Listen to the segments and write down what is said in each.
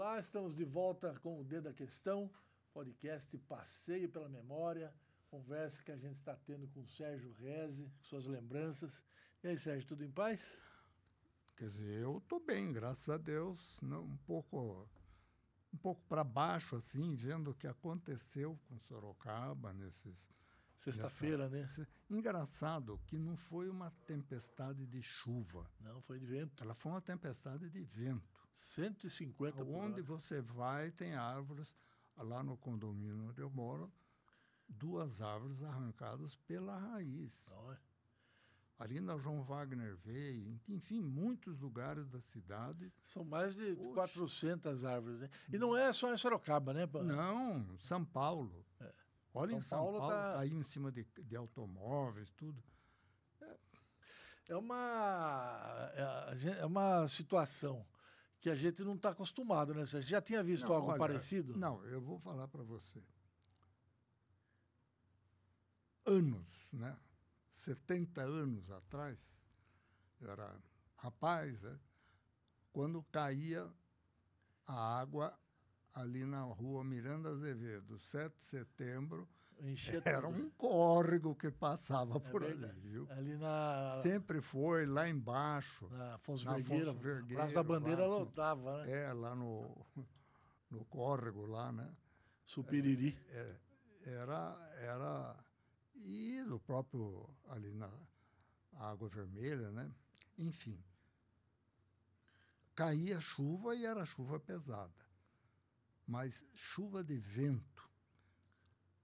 Olá, estamos de volta com o Dedo da Questão, podcast Passeio pela Memória, conversa que a gente está tendo com o Sérgio Reze, suas lembranças. E aí, Sérgio, tudo em paz? Quer dizer, eu estou bem, graças a Deus, não, um pouco um pouco para baixo, assim, vendo o que aconteceu com Sorocaba nesses. Sexta-feira, né? Engraçado que não foi uma tempestade de chuva. Não, foi de vento. Ela foi uma tempestade de vento. 150 Onde você vai, tem árvores. Lá no condomínio onde eu moro, duas árvores arrancadas pela raiz. Olha ali na João Wagner veio, enfim, muitos lugares da cidade. São mais de Oxe. 400 árvores, né? E não é só em Sorocaba, né? Não, São Paulo. É. Olha São em São Paulo, Paulo tá... caiu em cima de, de automóveis, tudo. É, é uma, é uma situação que a gente não está acostumado, né? Você já tinha visto não, algo olha, parecido? Não, eu vou falar para você. Anos, né? 70 anos atrás, eu era rapaz, né? quando caía a água ali na rua Miranda Azevedo, 7 de setembro, era um córrego que passava é por verdade. ali, viu? Ali na... Sempre foi, lá embaixo. Na Afonso na Vergueira, Afonso Vergueira Praça da Bandeira lá, lotava, né? É, lá no, no córrego lá, né? Supiriri. É, é, era, era e do próprio ali na Água Vermelha, né? Enfim, caía chuva e era chuva pesada. Mas chuva de vento,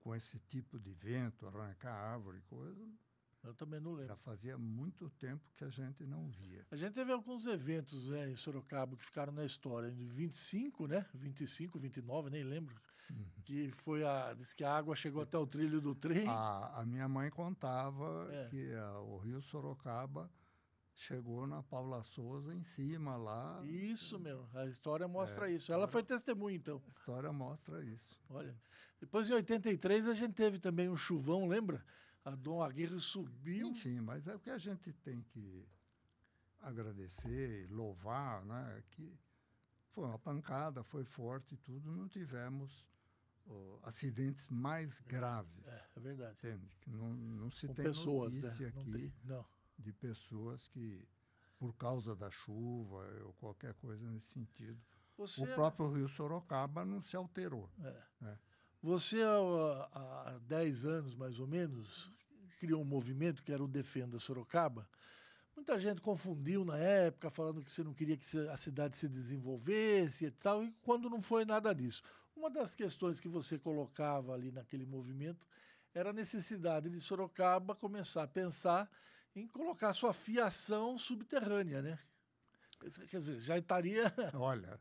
com esse tipo de vento, arrancar árvore, coisa, eu também não lembro. Já fazia muito tempo que a gente não via. A gente teve alguns eventos né, em Sorocaba que ficaram na história. Em 25, né? 25, 29, nem lembro. Uhum. Que foi a. Diz que a água chegou até o trilho do trem. A, a minha mãe contava é. que a, o rio Sorocaba chegou na Paula Souza em cima lá. Isso mesmo, a história mostra é, isso. Ela foi testemunha, então. A história mostra isso. Olha, depois em 83 a gente teve também um chuvão, lembra? a Dom Aguirre subiu. Enfim, mas é o que a gente tem que agradecer, louvar, né? Que foi uma pancada, foi forte e tudo, não tivemos oh, acidentes mais graves. É, é verdade. Entende? Não, não se Com tem pessoas, notícia né? aqui tem, não. De pessoas que, por causa da chuva ou qualquer coisa nesse sentido, Você... o próprio rio Sorocaba não se alterou. É. Né? Você, há 10 anos mais ou menos, criou um movimento que era o Defenda Sorocaba. Muita gente confundiu na época, falando que você não queria que a cidade se desenvolvesse e tal, e quando não foi nada disso. Uma das questões que você colocava ali naquele movimento era a necessidade de Sorocaba começar a pensar em colocar sua fiação subterrânea, né? Quer dizer, já estaria. Olha,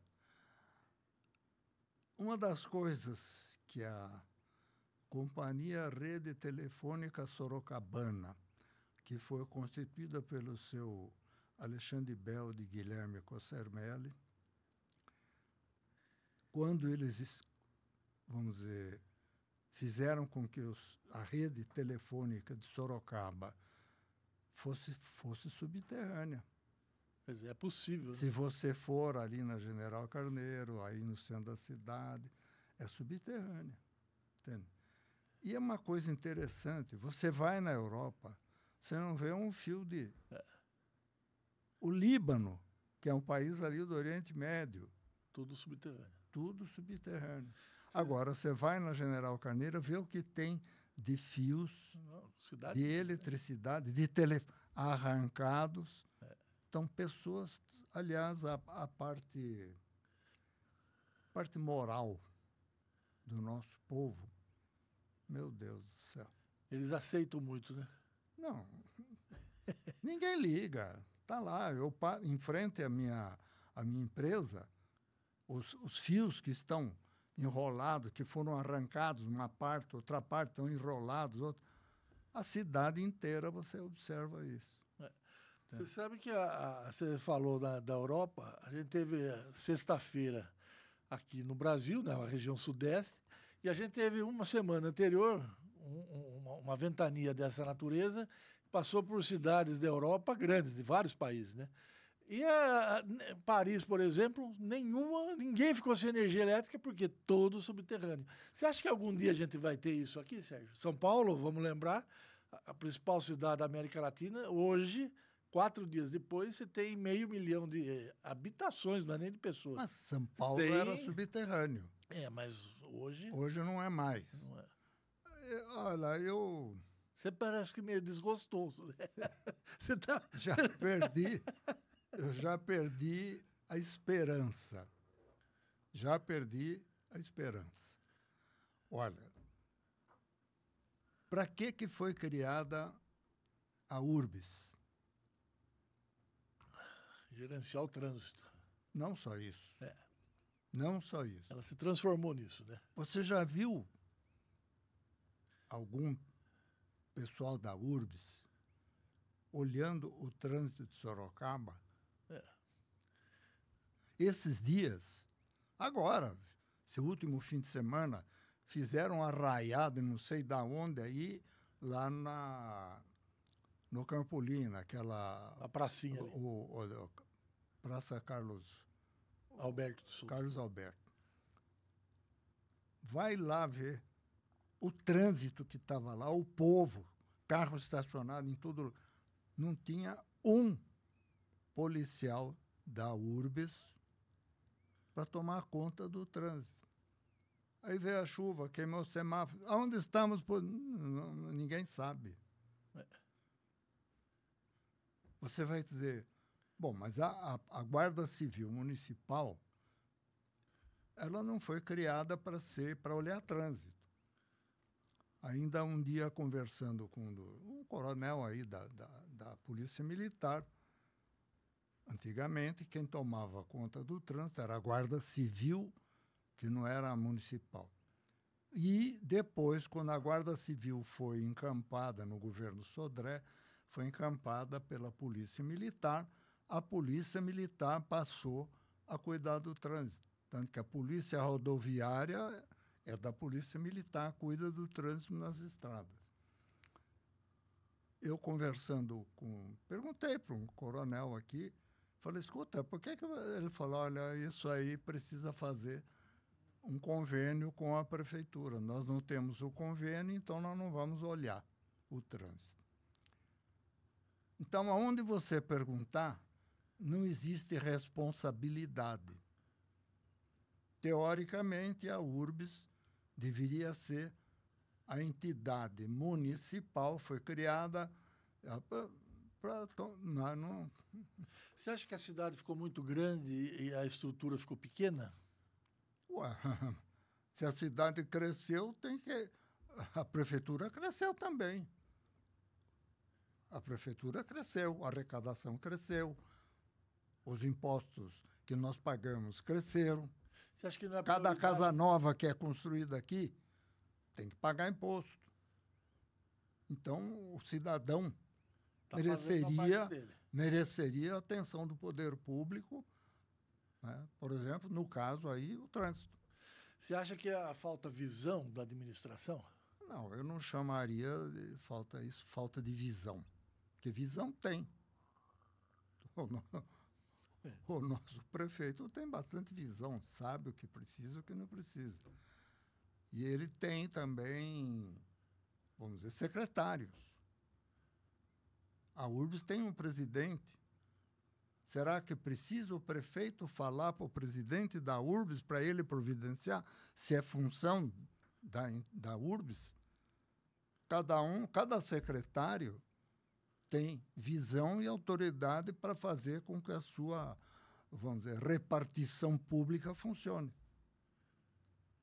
uma das coisas que a Companhia Rede Telefônica Sorocabana, que foi constituída pelo seu Alexandre Bel de Guilherme Cossermelli, quando eles, vamos dizer, fizeram com que os, a rede telefônica de Sorocaba fosse, fosse subterrânea. É, é possível. Né? Se você for ali na General Carneiro, aí no centro da cidade, é subterrânea. Entende? E é uma coisa interessante, você vai na Europa, você não vê um fio de. É. O Líbano, que é um país ali do Oriente Médio. Tudo subterrâneo. Tudo subterrâneo. Agora, você vai na General Carneiro, vê o que tem de fios, não, de eletricidade, de telefone arrancados. É. Então, pessoas, aliás, a, a parte, parte moral do nosso povo, meu Deus do céu. Eles aceitam muito, né? Não. Ninguém liga. Tá lá, eu em frente à minha, à minha empresa, os, os fios que estão enrolados, que foram arrancados, uma parte, outra parte estão enrolados. A cidade inteira você observa isso. É. Você sabe que a, a, você falou da, da Europa, a gente teve sexta-feira aqui no Brasil, na região sudeste, e a gente teve uma semana anterior um, uma, uma, ventania dessa natureza, passou por cidades da Europa grandes, de vários países, né? E a, Paris, por exemplo, nenhuma, ninguém ficou sem energia elétrica porque todo subterrâneo. Você acha que algum dia a gente vai ter isso aqui, Sérgio? São Paulo, vamos lembrar, a, a principal cidade da América Latina, hoje, quatro dias depois, você tem meio milhão de eh, habitações, não é nem de pessoas. Mas São Paulo tem... era subterrâneo. É, mas hoje. Hoje não é mais. Não é. é olha, eu. Você parece que meio desgostoso, né? Você tá... Já perdi eu já perdi a esperança. Já perdi a esperança. Olha, para que, que foi criada a URBS? Gerenciar o trânsito. Não só isso. É. Não só isso. Ela se transformou nisso, né? Você já viu algum pessoal da URBS olhando o trânsito de Sorocaba esses dias, agora, esse último fim de semana, fizeram arraiado, não sei da onde aí, lá na no Campolim, naquela a pracinha o, o, o, Praça Carlos Alberto Sul. Carlos Alberto. Vai lá ver o trânsito que estava lá, o povo, carro estacionado em tudo. Não tinha um policial da URBS para tomar conta do trânsito. Aí veio a chuva, queimou o semáforo. Aonde estamos? Por... Ninguém sabe. Você vai dizer, bom, mas a, a, a Guarda Civil Municipal, ela não foi criada para ser, para olhar trânsito. Ainda um dia conversando com um coronel aí da, da, da Polícia Militar, Antigamente, quem tomava conta do trânsito era a Guarda Civil, que não era a municipal. E depois, quando a Guarda Civil foi encampada no governo Sodré, foi encampada pela Polícia Militar, a Polícia Militar passou a cuidar do trânsito. Tanto que a Polícia Rodoviária é da Polícia Militar, cuida do trânsito nas estradas. Eu conversando com. Perguntei para um coronel aqui Falei, escuta, por que, que ele falou, olha, isso aí precisa fazer um convênio com a prefeitura. Nós não temos o convênio, então nós não vamos olhar o trânsito. Então, aonde você perguntar, não existe responsabilidade. Teoricamente, a URBS deveria ser a entidade municipal, foi criada para. Não, não, você acha que a cidade ficou muito grande e a estrutura ficou pequena? Ué, se a cidade cresceu, tem que. A prefeitura cresceu também. A prefeitura cresceu, a arrecadação cresceu, os impostos que nós pagamos cresceram. Você acha que não é Cada casa nova que é construída aqui tem que pagar imposto. Então, o cidadão tá mereceria mereceria a atenção do poder público, né? por exemplo, no caso aí, o trânsito. Você acha que a falta visão da administração? Não, eu não chamaria de falta isso, falta de visão, porque visão tem. O, no, o nosso prefeito tem bastante visão, sabe o que precisa e o que não precisa. E ele tem também, vamos dizer, secretários a URBS tem um presidente. Será que precisa o prefeito falar para o presidente da URBS para ele providenciar se é função da, da URBS? Cada um, cada secretário tem visão e autoridade para fazer com que a sua, vamos dizer, repartição pública funcione.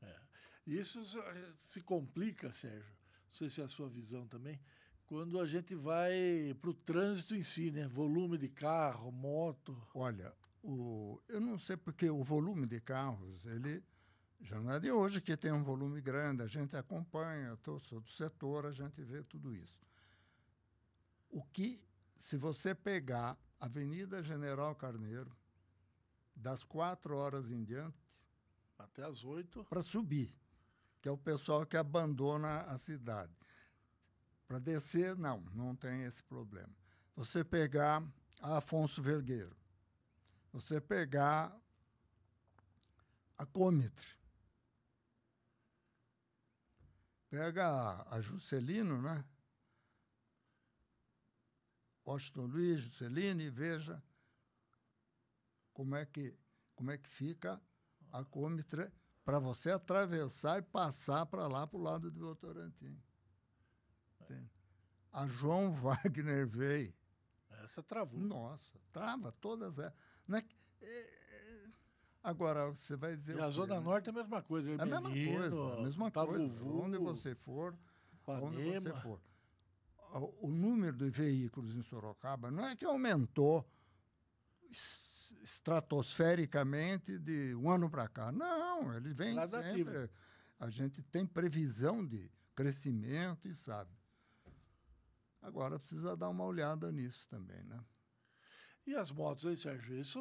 É. Isso se complica, Sérgio. Não sei se é a sua visão também quando a gente vai para o trânsito em si, né? Volume de carro, moto. Olha, o, eu não sei porque o volume de carros, ele já não é de hoje que tem um volume grande, a gente acompanha, eu sou do setor, a gente vê tudo isso. O que, se você pegar Avenida General Carneiro, das quatro horas em diante. Até as oito. Para subir, que é o pessoal que abandona a cidade. Para descer, não, não tem esse problema. Você pegar Afonso Vergueiro, Você pegar a Comitre. Pega a, a Juscelino, né? Washington Luiz, Juscelino, e veja como é que, como é que fica a Comitre para você atravessar e passar para lá, para o lado do Votorantim. Entende? A João Wagner veio. Essa travou. Nossa, trava todas elas. Não é, é, Agora, você vai dizer. E a Zona né? Norte é a mesma coisa. É a mesma coisa. A mesma coisa. Onde você for, onde você for. O, o número de veículos em Sorocaba não é que aumentou estratosfericamente de um ano para cá. Não, ele vem sempre. A gente tem previsão de crescimento e sabe. Agora precisa dar uma olhada nisso também, né? E as motos aí, Sérgio? Isso.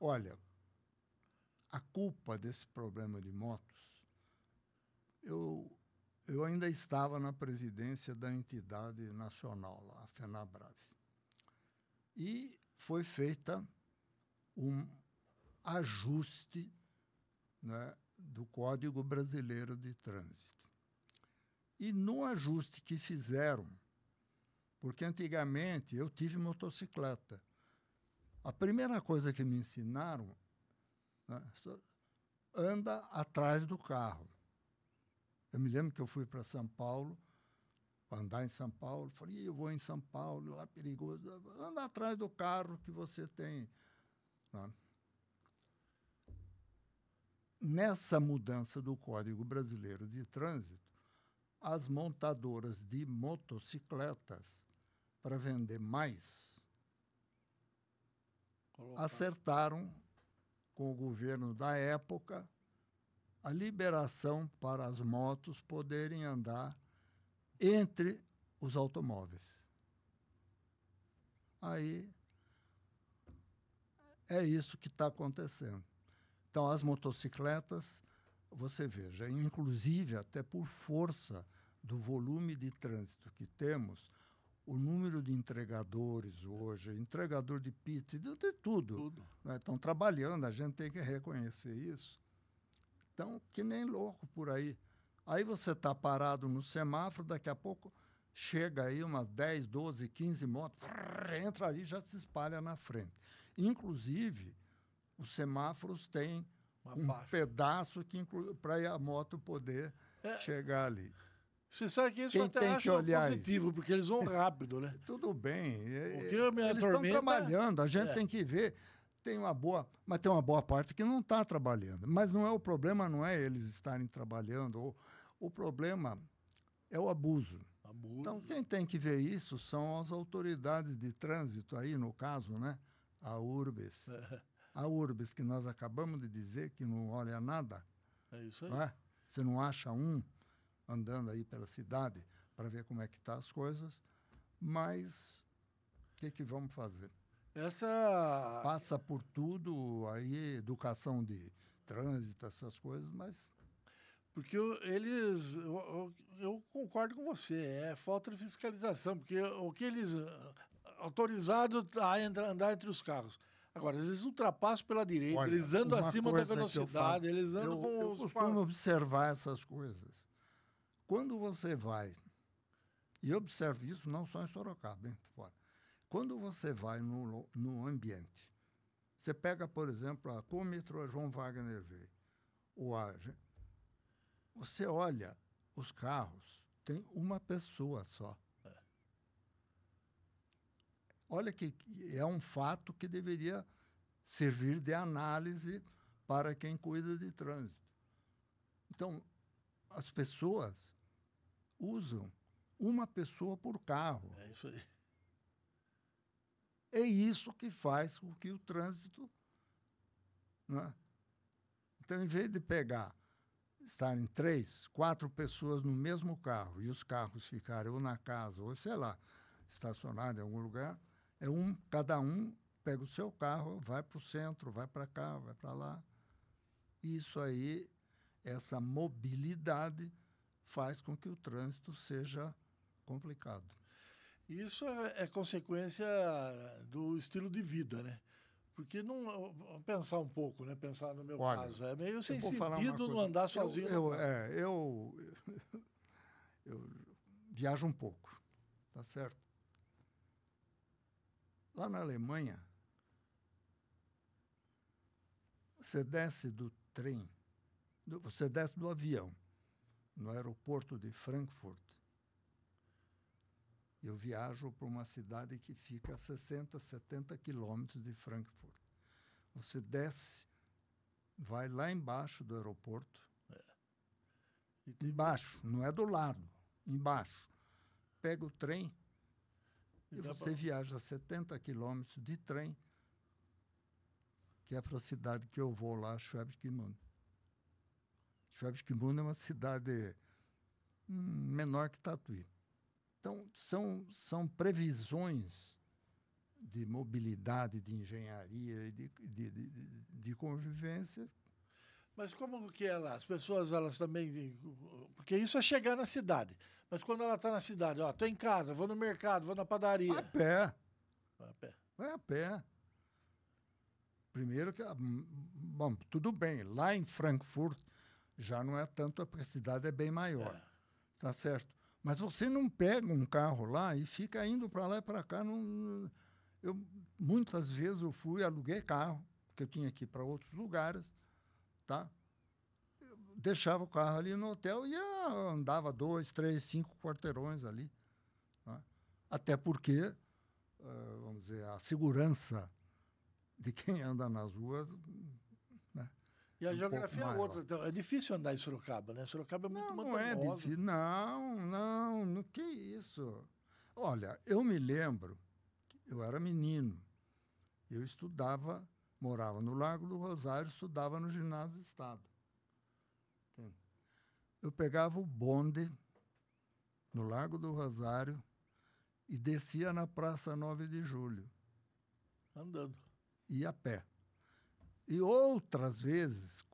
Olha, a culpa desse problema de motos, eu, eu ainda estava na presidência da entidade nacional, lá, a FENABRAVE. E foi feita um ajuste né, do Código Brasileiro de Trânsito. E no ajuste que fizeram, porque antigamente eu tive motocicleta, a primeira coisa que me ensinaram né? anda atrás do carro. Eu me lembro que eu fui para São Paulo, andar em São Paulo, falei, eu vou em São Paulo, lá é perigoso. Anda atrás do carro que você tem. Né? Nessa mudança do Código Brasileiro de Trânsito, as montadoras de motocicletas, para vender mais, Colocar. acertaram com o governo da época a liberação para as motos poderem andar entre os automóveis. Aí é isso que está acontecendo. Então, as motocicletas, você veja, inclusive até por força do volume de trânsito que temos, o número de entregadores hoje, entregador de pizza, de, de tudo, tudo. Né? estão trabalhando, a gente tem que reconhecer isso. Então, que nem louco por aí. Aí você está parado no semáforo, daqui a pouco chega aí umas 10, 12, 15 motos, entra ali e já se espalha na frente. Inclusive, os semáforos têm Uma um faixa. pedaço que para a moto poder é. chegar ali. Você sabe que isso Quem até tem que olhar positivo, porque eles vão rápido, né? Tudo bem. Eles estão trabalhando, a gente é. tem que ver. Tem uma boa, mas tem uma boa parte que não está trabalhando. Mas não é o problema, não é eles estarem trabalhando. O, o problema é o abuso. abuso. Então, quem tem que ver isso são as autoridades de trânsito aí, no caso, né? A URBES. É. A URBES, que nós acabamos de dizer que não olha nada. É isso aí. Não é? Você não acha um andando aí pela cidade para ver como é que tá as coisas, mas o que, que vamos fazer? Essa passa por tudo aí educação de trânsito essas coisas, mas porque eles, eu, eu, concordo com você, é falta de fiscalização, porque o que eles autorizado a andar entre os carros. Agora, eles ultrapassam pela direita, Olha, eles andam acima da velocidade, eles andam eu, com eu os. Eu costumo observar essas coisas. Quando você vai, e observe isso não só em Sorocaba, hein, fora. Quando você vai no, no ambiente, você pega, por exemplo, a Comitro João Wagner veio, o a, você olha os carros, tem uma pessoa só. É. Olha que é um fato que deveria servir de análise para quem cuida de trânsito. Então, as pessoas usam uma pessoa por carro. É isso aí. É isso que faz com que o trânsito. Né? Então, em vez de pegar, estarem três, quatro pessoas no mesmo carro e os carros ficarem ou na casa, ou sei lá, estacionados em algum lugar, é um, cada um pega o seu carro, vai para o centro, vai para cá, vai para lá. Isso aí, essa mobilidade faz com que o trânsito seja complicado. Isso é, é consequência do estilo de vida, né? Porque não pensar um pouco, né? Pensar no meu Olha, caso, é meio sem sentido não andar sozinho. Eu, eu, é, eu, eu viajo um pouco, tá certo? Lá na Alemanha, você desce do trem, você desce do avião no aeroporto de Frankfurt. Eu viajo para uma cidade que fica a 60, 70 quilômetros de Frankfurt. Você desce, vai lá embaixo do aeroporto. É. Embaixo, não é do lado, embaixo. Pega o trem e, e você pra... viaja 70 quilômetros de trem, que é para a cidade que eu vou lá, Schwäbisch Gmünd é uma cidade hum, menor que Tatuí. Então, são, são previsões de mobilidade, de engenharia e de, de, de, de, convivência. Mas como que é lá? As pessoas, elas também... Porque isso é chegar na cidade. Mas quando ela está na cidade, ó, estou em casa, vou no mercado, vou na padaria... Vai a pé. Vai a pé. Vai a pé. Primeiro que... Hum, bom, tudo bem. Lá em Frankfurt já não é tanto, a cidade é bem maior. É. Tá certo? Mas você não pega um carro lá e fica indo para lá e para cá. Não, eu, muitas vezes eu fui, aluguei carro, porque eu tinha que ir para outros lugares, tá? Eu deixava o carro ali no hotel e andava dois, três, cinco quarteirões ali. Tá? Até porque, uh, vamos dizer, a segurança de quem anda nas ruas e a um geografia é outra. Então, é difícil andar em Sorocaba, né? Sorocaba é muito não, Não é difícil. Não, não, não, que isso. Olha, eu me lembro, eu era menino, eu estudava, morava no Largo do Rosário, estudava no Ginásio do Estado. Eu pegava o bonde no Largo do Rosário e descia na Praça 9 de Julho. Andando. Ia a pé. E outras vezes,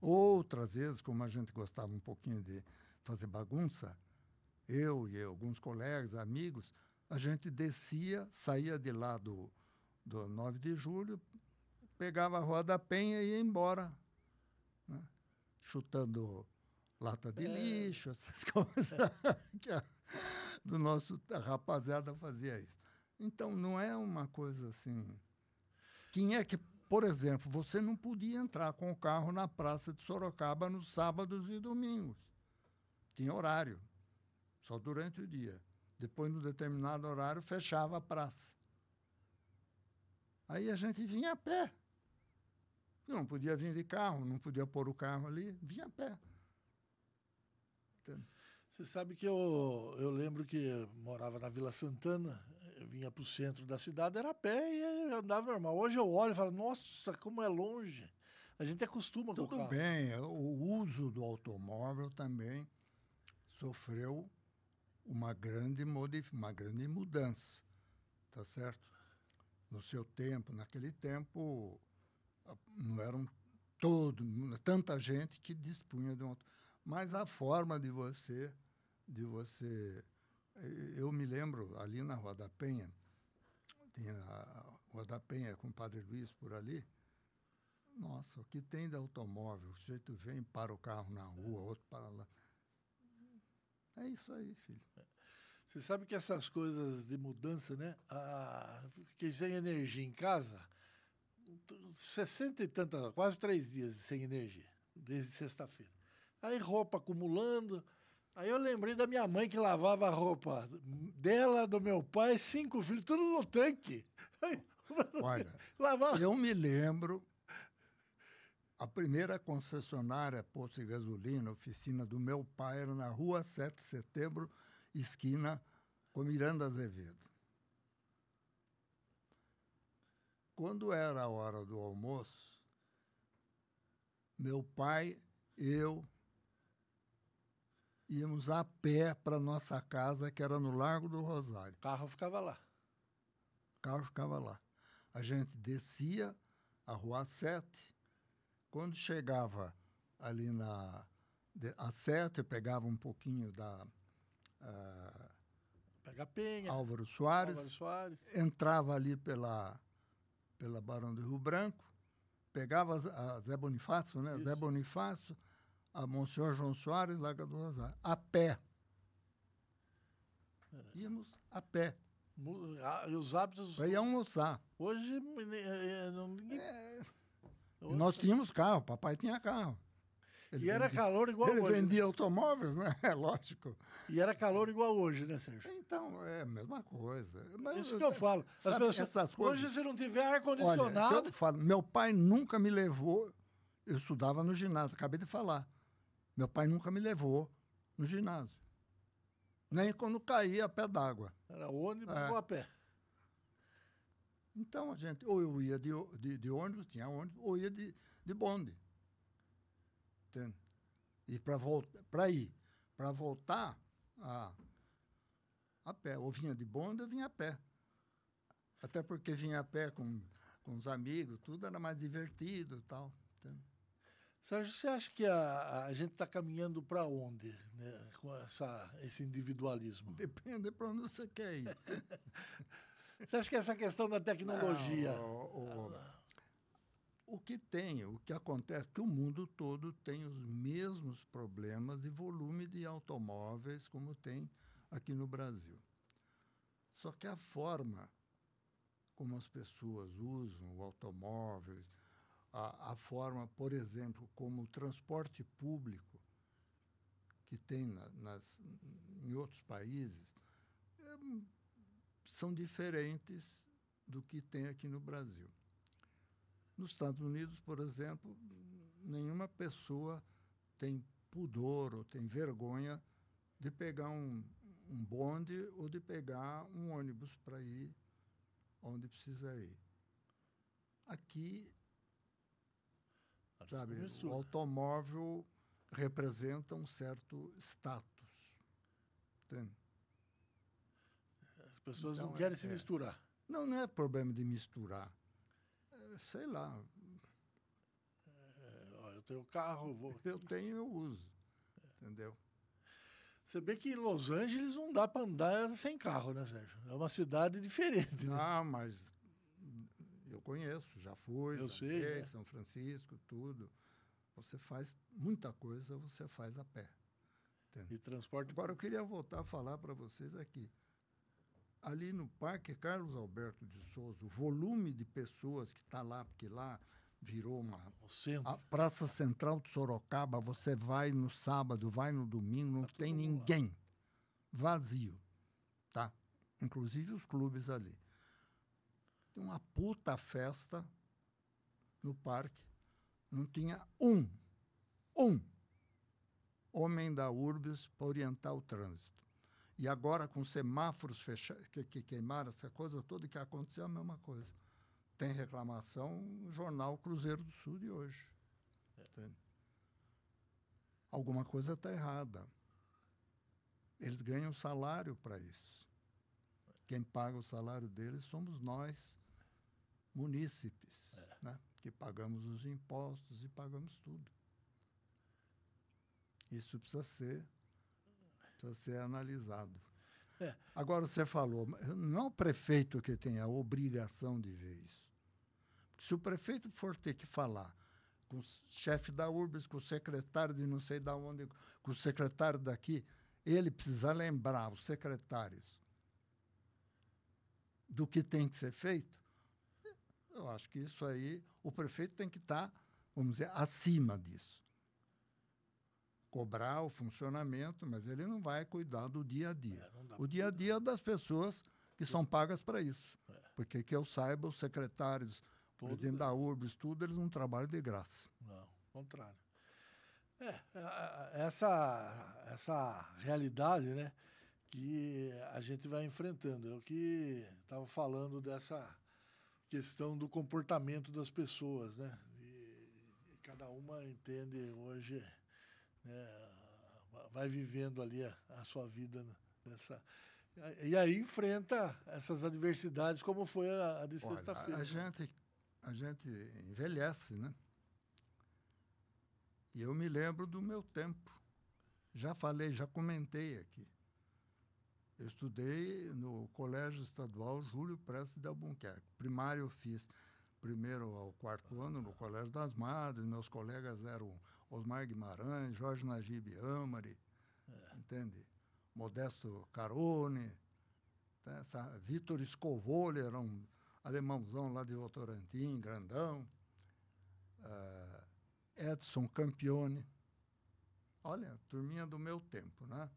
outras vezes, como a gente gostava um pouquinho de fazer bagunça, eu e alguns colegas, amigos, a gente descia, saía de lá do, do 9 de julho, pegava a Rua da Penha e ia embora, né? chutando lata de é. lixo, essas coisas que a, do nosso a rapaziada fazia isso. Então não é uma coisa assim. Quem é que por exemplo, você não podia entrar com o carro na praça de Sorocaba nos sábados e domingos. Tinha horário, só durante o dia. Depois, no determinado horário, fechava a praça. Aí a gente vinha a pé. Não podia vir de carro, não podia pôr o carro ali, vinha a pé. Você sabe que eu, eu lembro que morava na Vila Santana, vinha para o centro da cidade, era a pé e andava normal. Hoje eu olho e falo, nossa, como é longe. A gente acostuma Tudo com o carro. Tudo bem, o uso do automóvel também sofreu uma grande, uma grande mudança, tá certo? No seu tempo, naquele tempo, não eram todo, tanta gente que dispunha de um mas a forma de você de você eu me lembro, ali na Rua da Penha, tinha a Rua da Penha com o Padre Luiz por ali. Nossa, o que tem de automóvel? O sujeito vem, para o carro na rua, outro para lá. É isso aí, filho. Você sabe que essas coisas de mudança, né? Ah, fiquei sem energia em casa, 60 e tantas, quase três dias sem energia, desde sexta-feira. Aí roupa acumulando, Aí eu lembrei da minha mãe que lavava a roupa dela, do meu pai, cinco filhos, tudo no tanque. Olha, lavava. eu me lembro, a primeira concessionária posto de gasolina, oficina do meu pai, era na rua 7 de setembro, esquina com Miranda Azevedo. Quando era a hora do almoço, meu pai, eu, íamos a pé para nossa casa, que era no Largo do Rosário. O carro ficava lá. O carro ficava lá. A gente descia a Rua 7. Quando chegava ali na a 7, eu pegava um pouquinho da uh, Pega Penha, Álvaro Soares, Álvaro Soares, entrava ali pela pela Barão do Rio Branco, pegava a Zé Bonifácio, né? Isso. Zé Bonifácio, a Monsenhor João Soares, Larga do Rosário, a pé. É. Íamos a pé. E os hábitos. Para ir almoçar. Hoje, é, ninguém. É... Hoje... Nós tínhamos carro, papai tinha carro. Ele e era vendia, calor igual ele hoje. Ele vendia automóveis, né? É lógico. E era calor igual hoje, né, Sérgio? Então, é a mesma coisa. Mas, Isso que eu falo. Pessoas, essas coisas, hoje, se não tiver ar-condicionado. Eu falo, meu pai nunca me levou. Eu estudava no ginásio, acabei de falar. Meu pai nunca me levou no ginásio. Nem quando caía a pé d'água. Era ônibus é. ou a pé? Então, a gente, ou eu ia de, de, de ônibus, tinha ônibus, ou ia de, de bonde. Entende? E para voltar, para ir, para voltar a, a pé. Ou vinha de bonde ou vinha a pé. Até porque vinha a pé com, com os amigos, tudo era mais divertido e tal. Entende? Sérgio, você acha que a, a gente está caminhando para onde né, com essa, esse individualismo? Depende para onde você quer ir. você acha que essa questão da tecnologia. Não, o, o, o que tem, o que acontece, que o mundo todo tem os mesmos problemas de volume de automóveis como tem aqui no Brasil. Só que a forma como as pessoas usam o automóvel, a, a forma, por exemplo, como o transporte público que tem na, nas, em outros países, é, são diferentes do que tem aqui no Brasil. Nos Estados Unidos, por exemplo, nenhuma pessoa tem pudor ou tem vergonha de pegar um, um bonde ou de pegar um ônibus para ir onde precisa ir. Aqui, sabe, o automóvel representa um certo status. Entende? As pessoas então, não querem é, se misturar. Não, não é problema de misturar sei lá. É, eu tenho carro, eu vou. Eu tenho, eu uso. Entendeu? Você vê que em Los Angeles não dá para andar sem carro, né, Sérgio? É uma cidade diferente. Né? Ah, mas eu conheço, já fui, eu sei, é. São Francisco, tudo. Você faz muita coisa, você faz a pé. E transporte. Agora eu queria voltar a falar para vocês aqui ali no Parque Carlos Alberto de Souza, o volume de pessoas que está lá, porque lá virou uma. A Praça Central de Sorocaba, você vai no sábado, vai no domingo, não tá tem ninguém. Lá. Vazio. Tá? Inclusive os clubes ali. Uma puta festa no parque. Não tinha um, um homem da Urbis para orientar o trânsito. E agora, com semáforos fechados, que, que queimaram essa coisa toda, que aconteceu a mesma coisa. Tem reclamação no jornal Cruzeiro do Sul de hoje. É. Alguma coisa está errada. Eles ganham salário para isso. Quem paga o salário deles somos nós, munícipes, é. né? que pagamos os impostos e pagamos tudo. Isso precisa ser precisa ser analisado. É. Agora, você falou, não é o prefeito que tem a obrigação de ver isso. Se o prefeito for ter que falar com o chefe da URBS, com o secretário de não sei de onde, com o secretário daqui, ele precisa lembrar os secretários do que tem que ser feito. Eu acho que isso aí, o prefeito tem que estar, vamos dizer, acima disso cobrar o funcionamento, mas ele não vai cuidar do dia a dia. É, o dia a dia é das pessoas que são pagas para isso. É. Porque que eu saiba, os secretários, o presidente da URBS, tudo, eles não trabalham de graça. Não, contrário. É, é, é, essa, essa realidade, né, que a gente vai enfrentando. É o que estava falando dessa questão do comportamento das pessoas, né? E, e cada uma entende hoje né, vai vivendo ali a, a sua vida nessa. E aí enfrenta essas adversidades, como foi a, a de sexta-feira. A, gente, a gente envelhece, né? E eu me lembro do meu tempo. Já falei, já comentei aqui. Eu estudei no Colégio Estadual Júlio Prestes de Albuquerque. Primário eu fiz primeiro ao quarto ano no Colégio das Madres, meus colegas eram Osmar Guimarães, Jorge Najib Amari, é. entende? Modesto Carone, né? Vitor Scovoli, era um alemãozão lá de Votorantim, grandão. Uh, Edson Campione. Olha, turminha do meu tempo, né?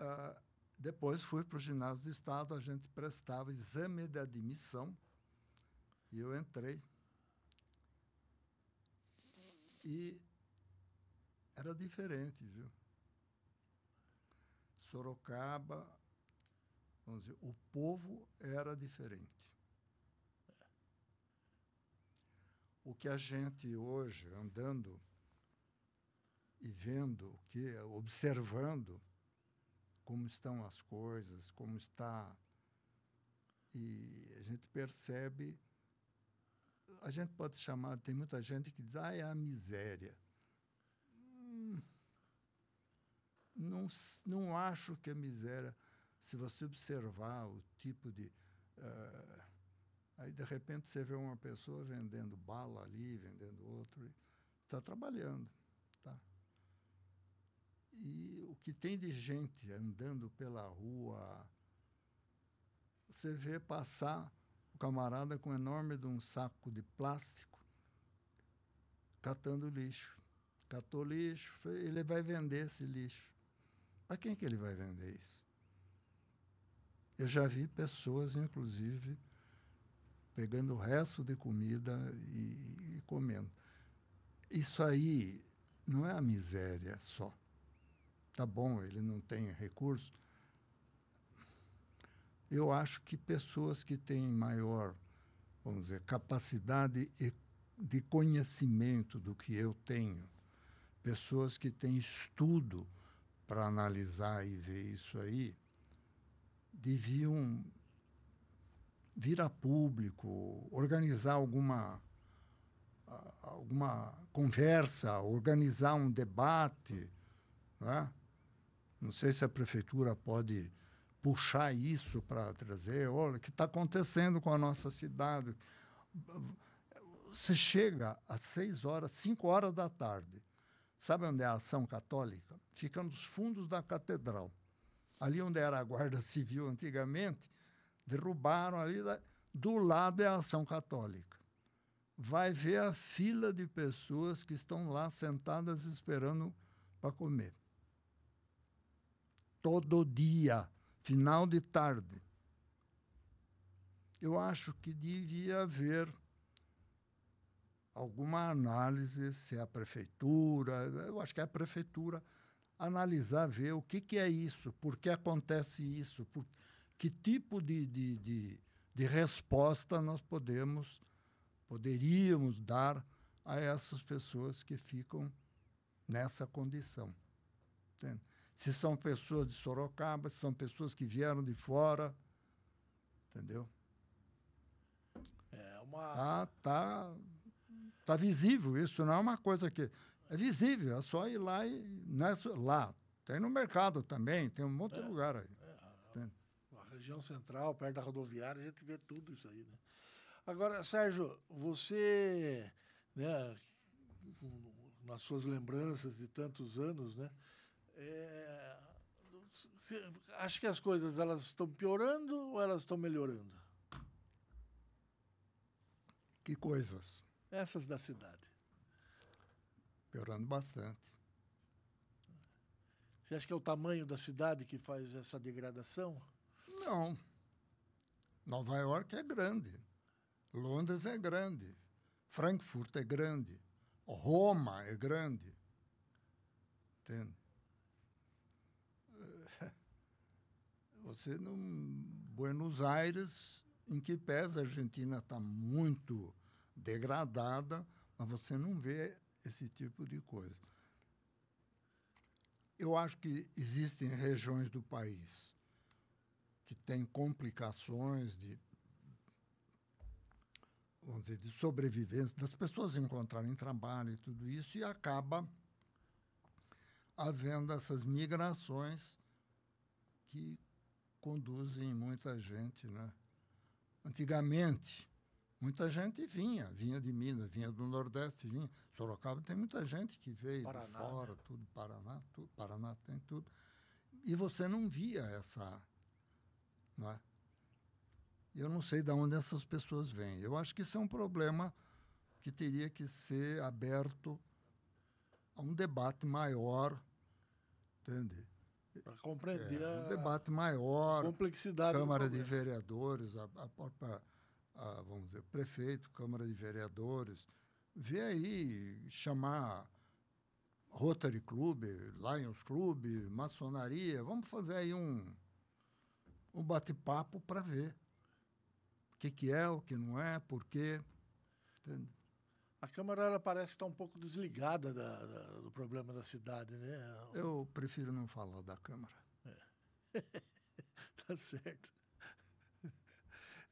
Uh, depois fui para o ginásio do Estado, a gente prestava exame de admissão e eu entrei. E era diferente, viu? Sorocaba, vamos dizer, o povo era diferente. O que a gente hoje, andando e vendo, que observando como estão as coisas, como está. E a gente percebe. A gente pode chamar, tem muita gente que diz, ah, é a miséria. Hum, não, não acho que é miséria se você observar o tipo de. Uh, aí, de repente, você vê uma pessoa vendendo bala ali, vendendo outro, está trabalhando. Tá? E o que tem de gente andando pela rua, você vê passar o camarada com um enorme de um saco de plástico catando lixo. Catou lixo, ele vai vender esse lixo. Para quem que ele vai vender isso? Eu já vi pessoas, inclusive, pegando o resto de comida e, e comendo. Isso aí não é a miséria só. Tá bom, ele não tem recurso. Eu acho que pessoas que têm maior, vamos dizer, capacidade de conhecimento do que eu tenho, pessoas que têm estudo para analisar e ver isso aí, deviam vir a público, organizar alguma alguma conversa, organizar um debate, né? Não sei se a prefeitura pode puxar isso para trazer, olha, o que está acontecendo com a nossa cidade. Você chega às seis horas, cinco horas da tarde, sabe onde é a ação católica? Fica nos fundos da catedral ali onde era a Guarda Civil antigamente, derrubaram ali, do lado é a Ação Católica. Vai ver a fila de pessoas que estão lá sentadas esperando para comer. Todo dia, final de tarde. Eu acho que devia haver alguma análise se é a prefeitura, eu acho que é a prefeitura analisar, ver o que, que é isso, por que acontece isso, por que tipo de, de, de, de resposta nós podemos, poderíamos dar a essas pessoas que ficam nessa condição. Entende? Se são pessoas de Sorocaba, se são pessoas que vieram de fora, entendeu? É uma... Tá, tá, tá visível isso, não é uma coisa que é visível, é só ir lá e. Não é só, lá. Tem no mercado também, tem um monte é, de lugar aí. É, a, a região central, perto da rodoviária, a gente vê tudo isso aí, né? Agora, Sérgio, você, né, nas suas lembranças de tantos anos, né, é, acha que as coisas elas estão piorando ou elas estão melhorando? Que coisas? Essas da cidade. Piorando bastante. Você acha que é o tamanho da cidade que faz essa degradação? Não. Nova York é grande. Londres é grande. Frankfurt é grande. Roma é grande. Entende? Você não. Buenos Aires, em que pese a Argentina está muito degradada, mas você não vê esse tipo de coisa. Eu acho que existem regiões do país que têm complicações de, vamos dizer, de sobrevivência, das pessoas encontrarem trabalho e tudo isso, e acaba havendo essas migrações que conduzem muita gente. Né? Antigamente, Muita gente vinha, vinha de Minas, vinha do Nordeste, vinha. Sorocaba tem muita gente que veio Paraná, de fora, né? tudo, Paraná, tudo, Paraná tem tudo. E você não via essa. Não é? Eu não sei de onde essas pessoas vêm. Eu acho que isso é um problema que teria que ser aberto a um debate maior, entende? Para compreender é, um debate maior, complexidade Câmara de Vereadores, a, a própria a, vamos dizer, prefeito, Câmara de Vereadores, vê aí chamar Rotary Club, Lions Club, maçonaria, vamos fazer aí um, um bate-papo para ver o que, que é, o que não é, por quê. Entende? A Câmara ela parece estar um pouco desligada da, da, do problema da cidade, né? Eu prefiro não falar da Câmara. É. tá certo.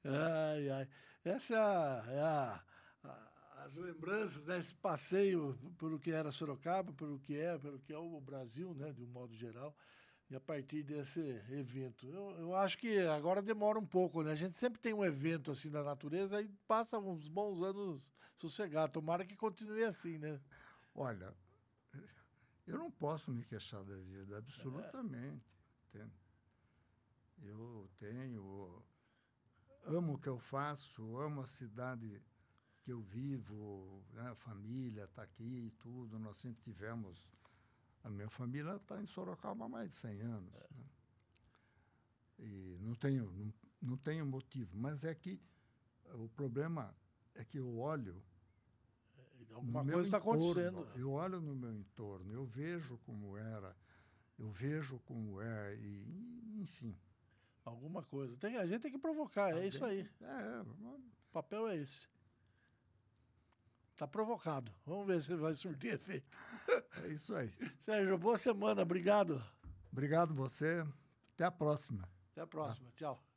Ai, ai. Essa é, a, é a, a, as lembranças, né? Esse passeio pelo que era Sorocaba, pelo que é, pelo que é o Brasil, né? De um modo geral. E a partir desse evento. Eu, eu acho que agora demora um pouco, né? A gente sempre tem um evento assim da natureza e passa uns bons anos sossegados. Tomara que continue assim, né? Olha, eu não posso me queixar da vida, absolutamente. É. Eu tenho amo o que eu faço, amo a cidade que eu vivo, né? a família está aqui e tudo. Nós sempre tivemos. A minha família está em Sorocaba há mais de 100 anos. É. Né? E não tenho, não, não tenho motivo. Mas é que o problema é que eu olho. É, alguma coisa está acontecendo. Eu olho no meu entorno, eu vejo como era, eu vejo como é, e, enfim. Alguma coisa. Tem, a gente tem que provocar, é isso aí. É, o papel é esse. Está provocado. Vamos ver se vai surtir efeito. É isso aí. Sérgio, boa semana. Obrigado. Obrigado você. Até a próxima. Até a próxima. Tá. Tchau.